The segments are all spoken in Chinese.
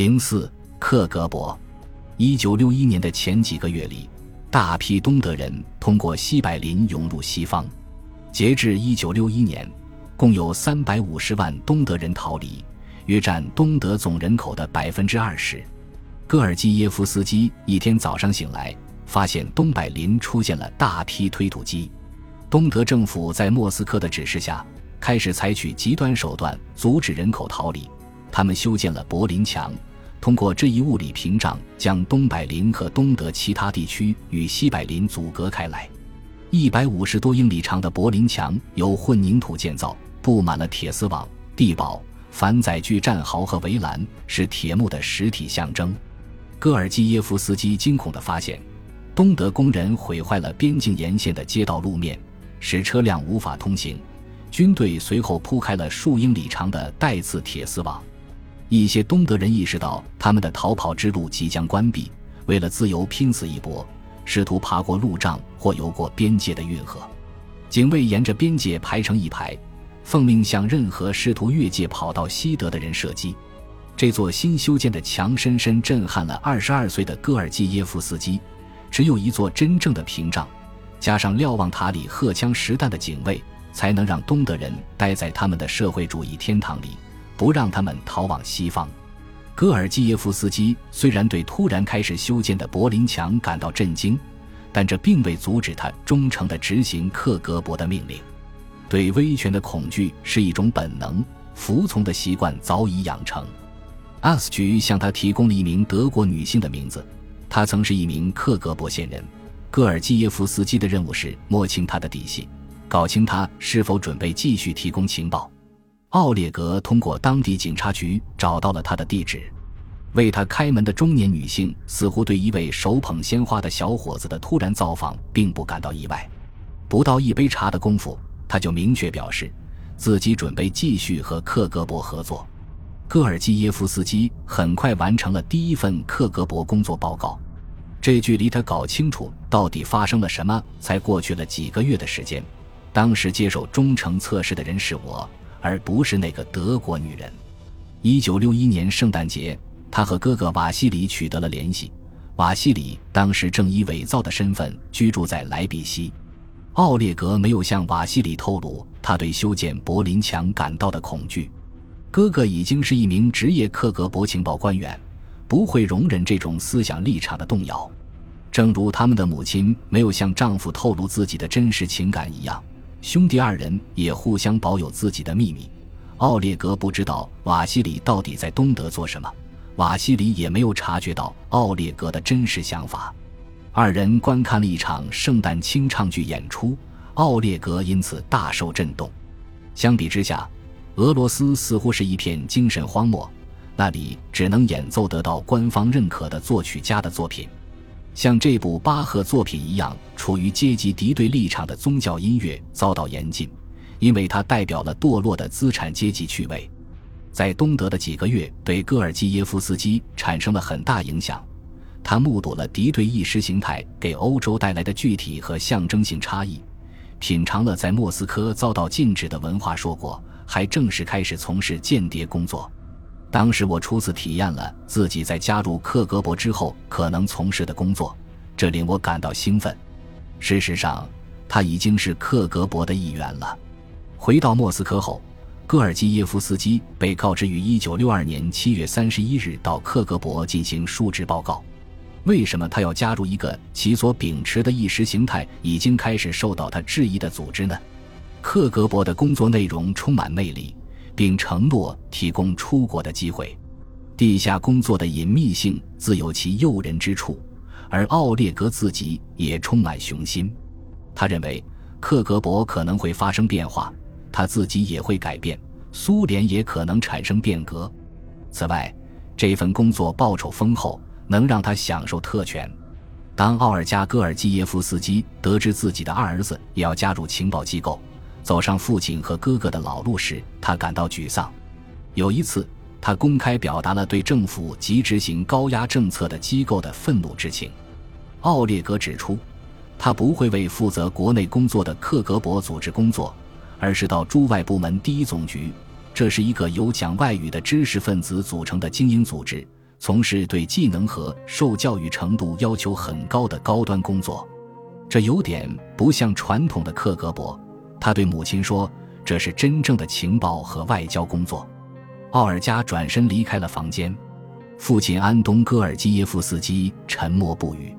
零四克格勃，一九六一年的前几个月里，大批东德人通过西柏林涌入西方。截至一九六一年，共有三百五十万东德人逃离，约占东德总人口的百分之二十。戈尔基耶夫斯基一天早上醒来，发现东柏林出现了大批推土机。东德政府在莫斯科的指示下，开始采取极端手段阻止人口逃离。他们修建了柏林墙，通过这一物理屏障，将东柏林和东德其他地区与西柏林阻隔开来。一百五十多英里长的柏林墙由混凝土建造，布满了铁丝网、地堡、反载具战壕和围栏，是铁幕的实体象征。戈尔基耶夫斯基惊恐地发现，东德工人毁坏了边境沿线的街道路面。使车辆无法通行，军队随后铺开了数英里长的带刺铁丝网。一些东德人意识到他们的逃跑之路即将关闭，为了自由拼死一搏，试图爬过路障或游过边界的运河。警卫沿着边界排成一排，奉命向任何试图越界跑到西德的人射击。这座新修建的墙深深震撼了二十二岁的戈尔基耶夫斯基。只有一座真正的屏障。加上瞭望塔里荷枪实弹的警卫，才能让东德人待在他们的社会主义天堂里，不让他们逃往西方。戈尔基耶夫斯基虽然对突然开始修建的柏林墙感到震惊，但这并未阻止他忠诚地执行克格勃的命令。对威权的恐惧是一种本能，服从的习惯早已养成。阿斯局向他提供了一名德国女性的名字，她曾是一名克格勃线人。戈尔基耶夫斯基的任务是摸清他的底细，搞清他是否准备继续提供情报。奥列格通过当地警察局找到了他的地址。为他开门的中年女性似乎对一位手捧鲜花的小伙子的突然造访并不感到意外。不到一杯茶的功夫，他就明确表示自己准备继续和克格勃合作。戈尔基耶夫斯基很快完成了第一份克格勃工作报告。这距离他搞清楚到底发生了什么，才过去了几个月的时间。当时接受忠诚测试的人是我，而不是那个德国女人。一九六一年圣诞节，他和哥哥瓦西里取得了联系。瓦西里当时正以伪造的身份居住在莱比锡。奥列格没有向瓦西里透露他对修建柏林墙感到的恐惧。哥哥已经是一名职业克格勃情报官员。不会容忍这种思想立场的动摇，正如他们的母亲没有向丈夫透露自己的真实情感一样，兄弟二人也互相保有自己的秘密。奥列格不知道瓦西里到底在东德做什么，瓦西里也没有察觉到奥列格的真实想法。二人观看了一场圣诞清唱剧演出，奥列格因此大受震动。相比之下，俄罗斯似乎是一片精神荒漠。那里只能演奏得到官方认可的作曲家的作品，像这部巴赫作品一样，处于阶级敌对立场的宗教音乐遭到严禁，因为它代表了堕落的资产阶级趣味。在东德的几个月，对戈尔基耶夫斯基产生了很大影响。他目睹了敌对意识形态给欧洲带来的具体和象征性差异，品尝了在莫斯科遭到禁止的文化硕果，还正式开始从事间谍工作。当时我初次体验了自己在加入克格勃之后可能从事的工作，这令我感到兴奋。事实上，他已经是克格勃的一员了。回到莫斯科后，戈尔基耶夫斯基被告知于1962年7月31日到克格勃进行述职报告。为什么他要加入一个其所秉持的意识形态已经开始受到他质疑的组织呢？克格勃的工作内容充满魅力。并承诺提供出国的机会，地下工作的隐秘性自有其诱人之处，而奥列格自己也充满雄心。他认为克格勃可能会发生变化，他自己也会改变，苏联也可能产生变革。此外，这份工作报酬丰厚，能让他享受特权。当奥尔加·戈尔基耶夫斯基得知自己的二儿子也要加入情报机构。走上父亲和哥哥的老路时，他感到沮丧。有一次，他公开表达了对政府及执行高压政策的机构的愤怒之情。奥列格指出，他不会为负责国内工作的克格勃组织工作，而是到驻外部门第一总局。这是一个由讲外语的知识分子组成的精英组织，从事对技能和受教育程度要求很高的高端工作。这有点不像传统的克格勃。他对母亲说：“这是真正的情报和外交工作。”奥尔加转身离开了房间。父亲安东·戈尔基耶夫斯基沉默不语。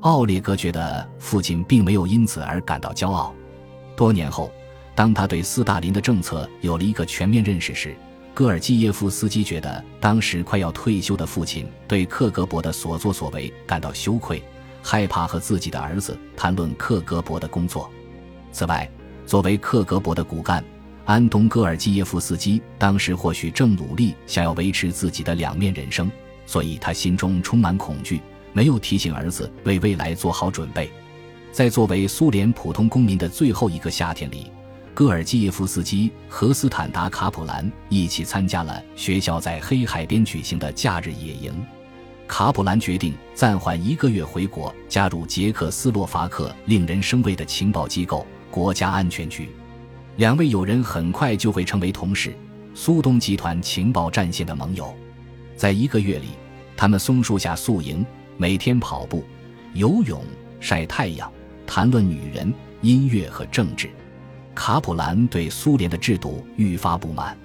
奥列格觉得父亲并没有因此而感到骄傲。多年后，当他对斯大林的政策有了一个全面认识时，戈尔基耶夫斯基觉得当时快要退休的父亲对克格勃的所作所为感到羞愧，害怕和自己的儿子谈论克格勃的工作。此外，作为克格勃的骨干。安东·戈尔基耶夫斯基当时或许正努力想要维持自己的两面人生，所以他心中充满恐惧，没有提醒儿子为未来做好准备。在作为苏联普通公民的最后一个夏天里，戈尔基耶夫斯基和斯坦达卡普兰一起参加了学校在黑海边举行的假日野营。卡普兰决定暂缓一个月回国，加入捷克斯洛伐克令人生畏的情报机构——国家安全局。两位友人很快就会成为同事，苏东集团情报战线的盟友。在一个月里，他们松树下宿营，每天跑步、游泳、晒太阳，谈论女人、音乐和政治。卡普兰对苏联的制度愈发不满，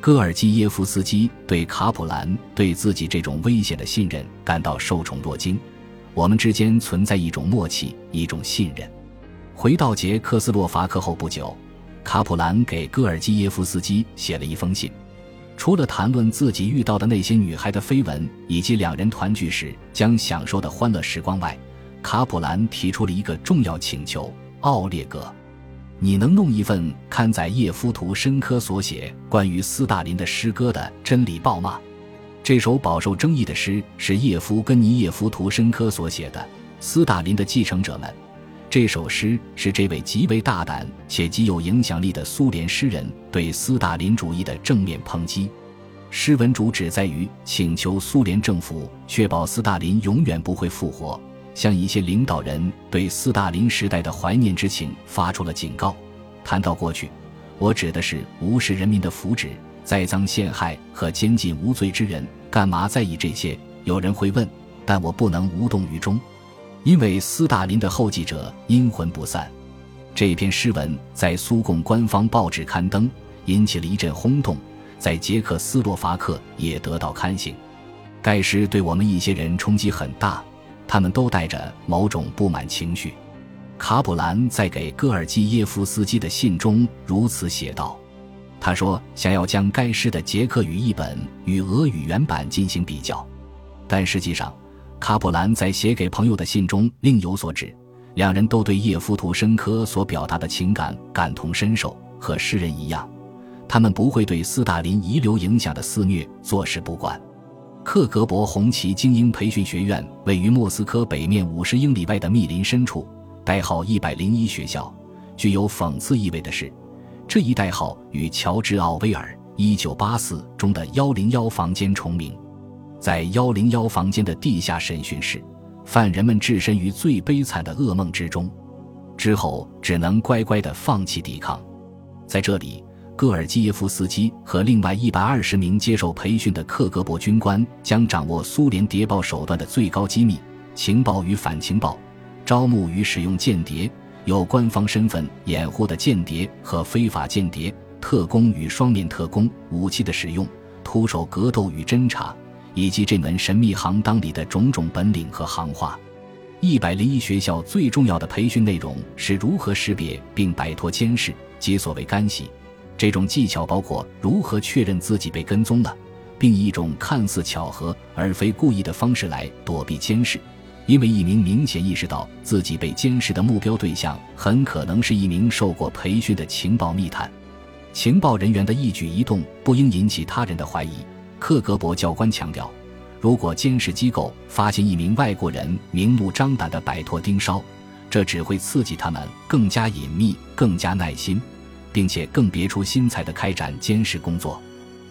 戈尔基耶夫斯基对卡普兰对自己这种危险的信任感到受宠若惊。我们之间存在一种默契，一种信任。回到捷克斯洛伐克后不久。卡普兰给戈尔基耶夫斯基写了一封信，除了谈论自己遇到的那些女孩的绯闻以及两人团聚时将享受的欢乐时光外，卡普兰提出了一个重要请求：奥列格，你能弄一份刊载叶夫图申科所写关于斯大林的诗歌的《真理报》吗？这首饱受争议的诗是叶夫根尼叶夫图申科所写的。斯大林的继承者们。这首诗是这位极为大胆且极有影响力的苏联诗人对斯大林主义的正面抨击。诗文主旨在于请求苏联政府确保斯大林永远不会复活，向一些领导人对斯大林时代的怀念之情发出了警告。谈到过去，我指的是无视人民的福祉、栽赃陷害和监禁无罪之人。干嘛在意这些？有人会问，但我不能无动于衷。因为斯大林的后继者阴魂不散，这篇诗文在苏共官方报纸刊登，引起了一阵轰动，在捷克斯洛伐克也得到刊行。该诗对我们一些人冲击很大，他们都带着某种不满情绪。卡普兰在给戈尔基耶夫斯基的信中如此写道：“他说想要将该诗的捷克语译本与俄语原版进行比较，但实际上。”卡普兰在写给朋友的信中另有所指，两人都对叶夫图申科所表达的情感感同身受。和诗人一样，他们不会对斯大林遗留影响的肆虐坐视不管。克格勃红旗精英培训学院位于莫斯科北面五十英里外的密林深处，代号一百零一学校。具有讽刺意味的是，这一代号与乔治奥威尔《一九八四》中的幺零幺房间重名。在幺零幺房间的地下审讯室，犯人们置身于最悲惨的噩梦之中，之后只能乖乖地放弃抵抗。在这里，戈尔基耶夫斯基和另外一百二十名接受培训的克格勃军官将掌握苏联谍报手段的最高机密情报与反情报、招募与使用间谍、有官方身份掩护的间谍和非法间谍、特工与双面特工、武器的使用、徒手格斗与侦查。以及这门神秘行当里的种种本领和行话，一百零一学校最重要的培训内容是如何识别并摆脱监视即所谓干系。这种技巧包括如何确认自己被跟踪了，并以一种看似巧合而非故意的方式来躲避监视。因为一名明显意识到自己被监视的目标对象很可能是一名受过培训的情报密探，情报人员的一举一动不应引起他人的怀疑。克格勃教官强调，如果监视机构发现一名外国人明目张胆地摆脱盯梢，这只会刺激他们更加隐秘、更加耐心，并且更别出心裁地开展监视工作。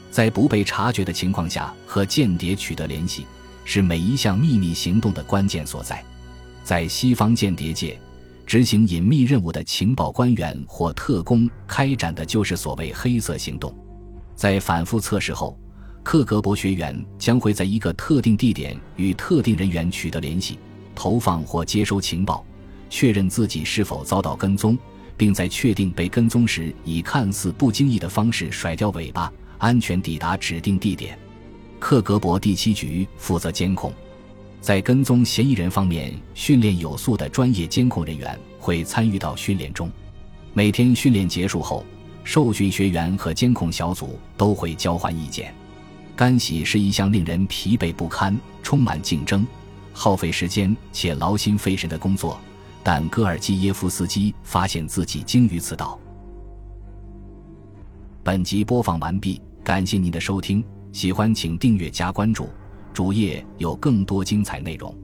在不被察觉的情况下和间谍取得联系，是每一项秘密行动的关键所在。在西方间谍界，执行隐秘任务的情报官员或特工开展的就是所谓“黑色行动”。在反复测试后。克格勃学员将会在一个特定地点与特定人员取得联系，投放或接收情报，确认自己是否遭到跟踪，并在确定被跟踪时，以看似不经意的方式甩掉尾巴，安全抵达指定地点。克格勃第七局负责监控，在跟踪嫌疑人方面，训练有素的专业监控人员会参与到训练中。每天训练结束后，受训学员和监控小组都会交换意见。干洗是一项令人疲惫不堪、充满竞争、耗费时间且劳心费神的工作，但戈尔基耶夫斯基发现自己精于此道。本集播放完毕，感谢您的收听，喜欢请订阅加关注，主页有更多精彩内容。